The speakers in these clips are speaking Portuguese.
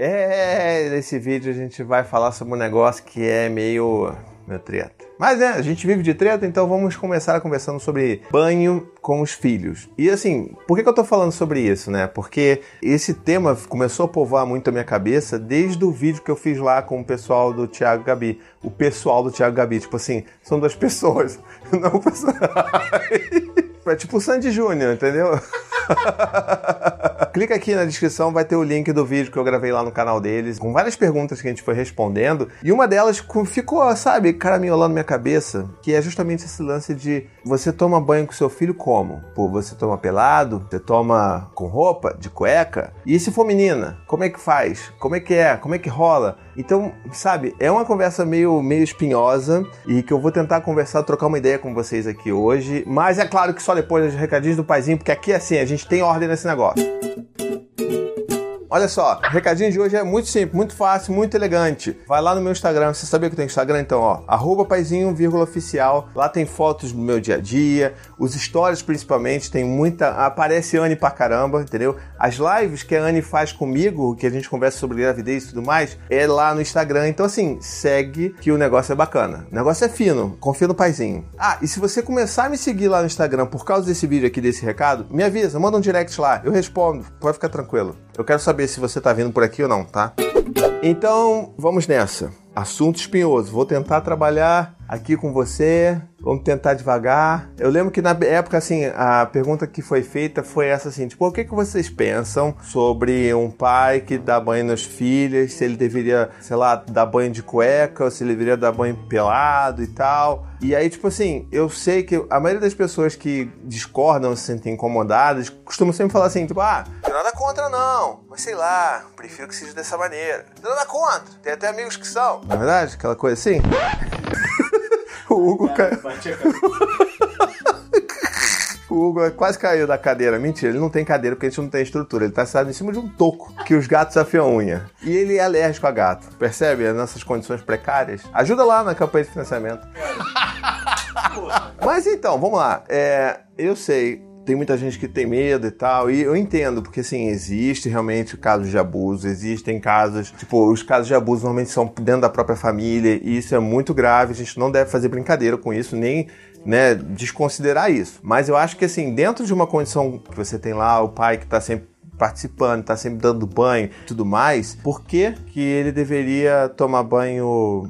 É, nesse vídeo a gente vai falar sobre um negócio que é meio, meio treta. Mas né, a gente vive de treta, então vamos começar conversando sobre banho com os filhos. E assim, por que, que eu tô falando sobre isso, né? Porque esse tema começou a povoar muito a minha cabeça desde o vídeo que eu fiz lá com o pessoal do Thiago Gabi. O pessoal do Thiago Gabi, tipo assim, são duas pessoas, não o pessoal. É tipo o Sandy Júnior, entendeu? Clica aqui na descrição, vai ter o link do vídeo que eu gravei lá no canal deles, com várias perguntas que a gente foi respondendo. E uma delas ficou, sabe, caraminholando minha cabeça, que é justamente esse lance de você toma banho com seu filho como? Pô, você toma pelado? Você toma com roupa, de cueca? E se for menina, como é que faz? Como é que é? Como é que rola? Então, sabe, é uma conversa meio, meio espinhosa e que eu vou tentar conversar, trocar uma ideia com vocês aqui hoje. Mas é claro que só depois dos recadinhos do paizinho, porque aqui assim, a gente tem ordem nesse negócio. Olha só, o recadinho de hoje é muito simples, muito fácil, muito elegante. Vai lá no meu Instagram, você sabia que tem Instagram? Então, ó, arroba paizinho, oficial. Lá tem fotos do meu dia a dia, os stories principalmente, tem muita. Aparece Anne pra caramba, entendeu? As lives que a Anne faz comigo, que a gente conversa sobre gravidez e tudo mais, é lá no Instagram. Então, assim, segue que o negócio é bacana. O negócio é fino, confia no paizinho. Ah, e se você começar a me seguir lá no Instagram por causa desse vídeo aqui, desse recado, me avisa, manda um direct lá, eu respondo, pode ficar tranquilo. Eu quero saber se você tá vindo por aqui ou não, tá? Então, vamos nessa. Assunto espinhoso. Vou tentar trabalhar aqui com você. Vamos tentar devagar. Eu lembro que na época, assim, a pergunta que foi feita foi essa assim, tipo, o que, que vocês pensam sobre um pai que dá banho nas filhas, se ele deveria, sei lá, dar banho de cueca, ou se ele deveria dar banho pelado e tal. E aí, tipo assim, eu sei que a maioria das pessoas que discordam, se sentem incomodadas, costumam sempre falar assim, tipo, ah, nada contra não, mas sei lá, prefiro que seja dessa maneira. Não tem nada contra, tem até amigos que são. Na é verdade, aquela coisa assim. o Hugo caiu. O Hugo quase caiu da cadeira. Mentira, ele não tem cadeira porque a gente não tem estrutura. Ele tá sentado em cima de um toco que os gatos afiam unha. E ele é alérgico a gato. Percebe as nossas condições precárias? Ajuda lá na campanha de financiamento. Mas então, vamos lá. É, eu sei, tem muita gente que tem medo e tal, e eu entendo, porque assim, existe realmente casos de abuso, existem casos, tipo, os casos de abuso normalmente são dentro da própria família, e isso é muito grave, a gente não deve fazer brincadeira com isso, nem né, desconsiderar isso. Mas eu acho que assim, dentro de uma condição que você tem lá, o pai que está sempre participando, está sempre dando banho tudo mais, por que, que ele deveria tomar banho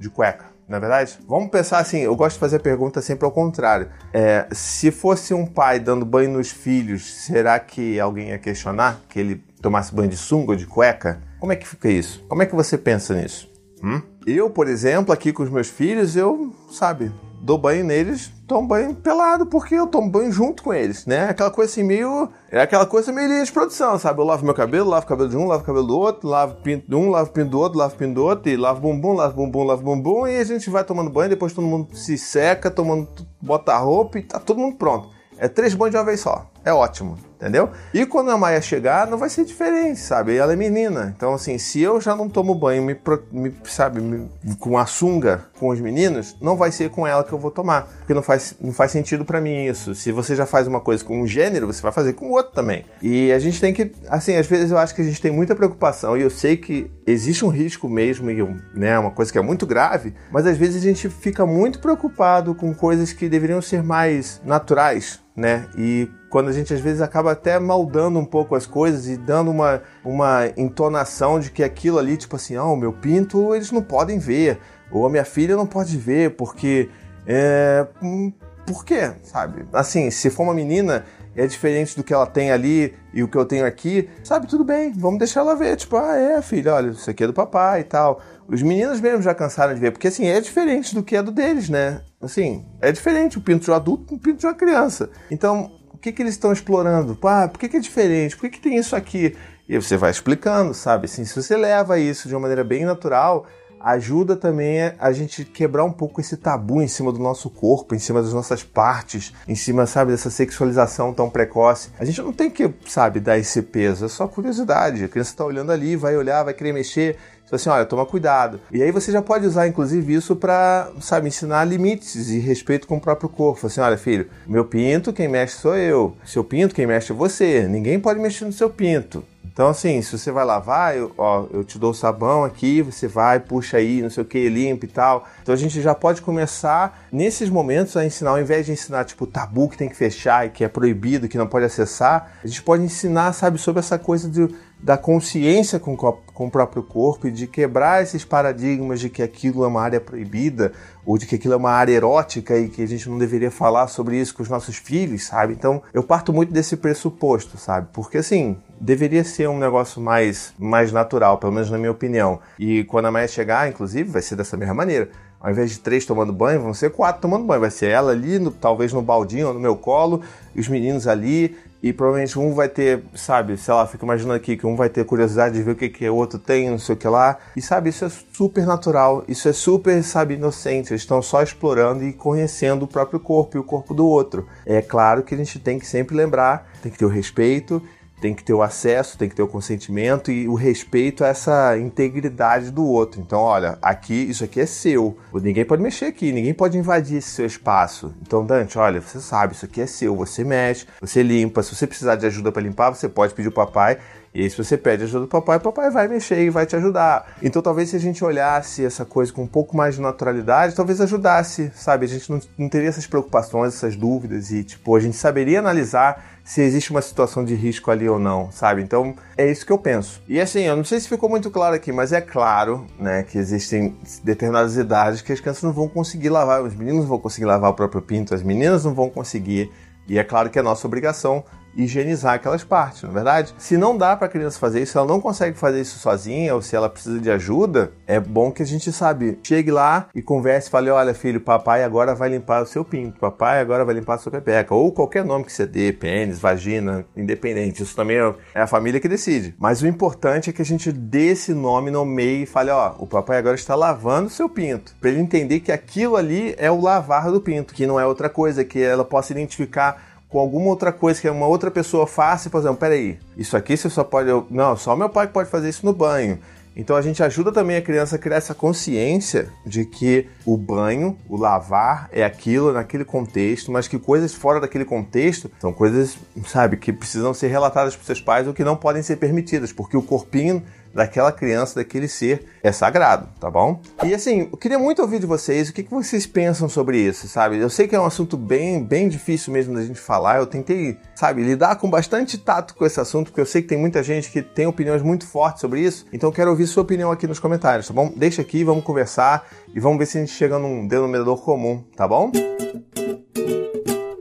de cueca? Na é verdade? Vamos pensar assim, eu gosto de fazer a pergunta sempre ao contrário. É, se fosse um pai dando banho nos filhos, será que alguém ia questionar que ele tomasse banho de sunga ou de cueca? Como é que fica isso? Como é que você pensa nisso? Hum? Eu, por exemplo, aqui com os meus filhos, eu, sabe, dou banho neles, tomo banho pelado, porque eu tomo banho junto com eles, né? Aquela coisa assim, meio. É aquela coisa meio linha de produção, sabe? Eu lavo meu cabelo, lavo o cabelo de um, lavo o cabelo do outro, lavo pinto de um, lavo pinto do outro, lavo pinto do outro, e lavo bumbum, lavo bumbum, lavo bumbum, e a gente vai tomando banho, depois todo mundo se seca, tomando, bota a roupa e tá todo mundo pronto. É três banhos de uma vez só. É ótimo entendeu? E quando a Maia chegar, não vai ser diferente, sabe? Ela é menina. Então, assim, se eu já não tomo banho, me, me sabe, me, com a sunga com os meninos, não vai ser com ela que eu vou tomar. Porque não faz, não faz sentido para mim isso. Se você já faz uma coisa com um gênero, você vai fazer com o outro também. E a gente tem que, assim, às vezes eu acho que a gente tem muita preocupação e eu sei que existe um risco mesmo, e né, uma coisa que é muito grave, mas às vezes a gente fica muito preocupado com coisas que deveriam ser mais naturais, né? E quando a gente às vezes acaba até maldando um pouco as coisas e dando uma, uma entonação de que aquilo ali, tipo assim, ah, o meu pinto eles não podem ver, ou a minha filha não pode ver, porque. É, hum, por quê? Sabe? Assim, se for uma menina, é diferente do que ela tem ali e o que eu tenho aqui, sabe? Tudo bem, vamos deixar ela ver. Tipo, ah, é, filha, olha, isso aqui é do papai e tal. Os meninos mesmo já cansaram de ver, porque assim, é diferente do que é do deles, né? Assim, é diferente o pinto de um adulto o pinto de uma criança. Então, o que, que eles estão explorando? Ah, por que, que é diferente? Por que, que tem isso aqui? E você vai explicando, sabe? Assim, se você leva isso de uma maneira bem natural, ajuda também a gente quebrar um pouco esse tabu em cima do nosso corpo, em cima das nossas partes, em cima, sabe, dessa sexualização tão precoce. A gente não tem que, sabe, dar esse peso, é só curiosidade. A criança está olhando ali, vai olhar, vai querer mexer. Então, assim, olha, toma cuidado. E aí você já pode usar, inclusive, isso para, sabe, ensinar limites e respeito com o próprio corpo. Assim, olha, filho, meu pinto, quem mexe sou eu. Seu pinto, quem mexe é você. Ninguém pode mexer no seu pinto Então, assim, se você vai lavar, eu, ó, eu te dou o sabão aqui, você vai, puxa aí, não sei o que, limpa e tal. Então a gente já pode começar nesses momentos a ensinar, ao invés de ensinar, tipo, tabu que tem que fechar e que é proibido, que não pode acessar, a gente pode ensinar, sabe, sobre essa coisa de da consciência com, com o próprio corpo e de quebrar esses paradigmas de que aquilo é uma área proibida ou de que aquilo é uma área erótica e que a gente não deveria falar sobre isso com os nossos filhos, sabe? Então eu parto muito desse pressuposto, sabe? Porque assim, deveria ser um negócio mais, mais natural, pelo menos na minha opinião. E quando a Maia chegar, inclusive, vai ser dessa mesma maneira. Ao invés de três tomando banho, vão ser quatro tomando banho. Vai ser ela ali, no, talvez no baldinho ou no meu colo, os meninos ali, e provavelmente um vai ter, sabe, sei lá, fico imaginando aqui que um vai ter curiosidade de ver o que, que o outro tem, não sei o que lá. E sabe, isso é super natural, isso é super, sabe, inocente. Eles estão só explorando e conhecendo o próprio corpo e o corpo do outro. É claro que a gente tem que sempre lembrar, tem que ter o respeito tem que ter o acesso, tem que ter o consentimento e o respeito a essa integridade do outro. Então, olha, aqui, isso aqui é seu. Ninguém pode mexer aqui, ninguém pode invadir esse seu espaço. Então, Dante, olha, você sabe, isso aqui é seu, você mexe, você limpa. Se você precisar de ajuda para limpar, você pode pedir o papai. E aí, se você pede ajuda do papai, o papai vai mexer e vai te ajudar. Então, talvez se a gente olhasse essa coisa com um pouco mais de naturalidade, talvez ajudasse, sabe? A gente não, não teria essas preocupações, essas dúvidas e, tipo, a gente saberia analisar se existe uma situação de risco ali ou não, sabe? Então é isso que eu penso. E assim, eu não sei se ficou muito claro aqui, mas é claro, né, que existem determinadas idades que as crianças não vão conseguir lavar, os meninos não vão conseguir lavar o próprio pinto, as meninas não vão conseguir. E é claro que é nossa obrigação higienizar aquelas partes, não é verdade? Se não dá para a criança fazer isso, ela não consegue fazer isso sozinha ou se ela precisa de ajuda, é bom que a gente sabe, chegue lá e converse, fale, olha filho, papai agora vai limpar o seu pinto, papai agora vai limpar a sua pepeca, ou qualquer nome que você dê, pênis, vagina, independente, isso também é a família que decide. Mas o importante é que a gente dê esse nome, nomeie e fale, ó, o papai agora está lavando o seu pinto, para ele entender que aquilo ali é o lavar do pinto, que não é outra coisa, que ela possa identificar com alguma outra coisa que uma outra pessoa faça e, por exemplo, peraí, isso aqui você só pode. Não, só meu pai pode fazer isso no banho. Então a gente ajuda também a criança a criar essa consciência de que o banho, o lavar é aquilo naquele contexto, mas que coisas fora daquele contexto são coisas, sabe, que precisam ser relatadas para seus pais ou que não podem ser permitidas, porque o corpinho daquela criança, daquele ser, é sagrado, tá bom? E assim, eu queria muito ouvir de vocês o que, que vocês pensam sobre isso, sabe? Eu sei que é um assunto bem, bem difícil mesmo da gente falar, eu tentei, sabe, lidar com bastante tato com esse assunto, porque eu sei que tem muita gente que tem opiniões muito fortes sobre isso, então eu quero ouvir sua opinião aqui nos comentários, tá bom? Deixa aqui, vamos conversar e vamos ver se a gente chega num denominador comum, tá bom?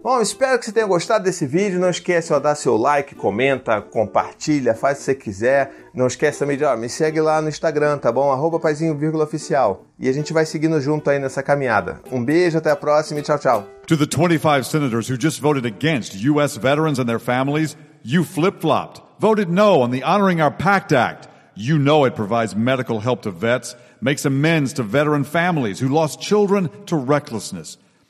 Bom, espero que você tenha gostado desse vídeo. Não esquece de dar seu like, comenta, compartilha, faz o que você quiser. Não esquece também de, ó, me segue lá no Instagram, tá bom? Arroba paizinho, oficial. E a gente vai seguindo junto aí nessa caminhada. Um beijo, até a próxima e tchau, tchau. To the 25 senators who just voted against U.S. veterans and their families, you flip-flopped. Voted no on the Honoring Our Pact Act. You know it provides medical help to vets, makes amends to veteran families who lost children to recklessness.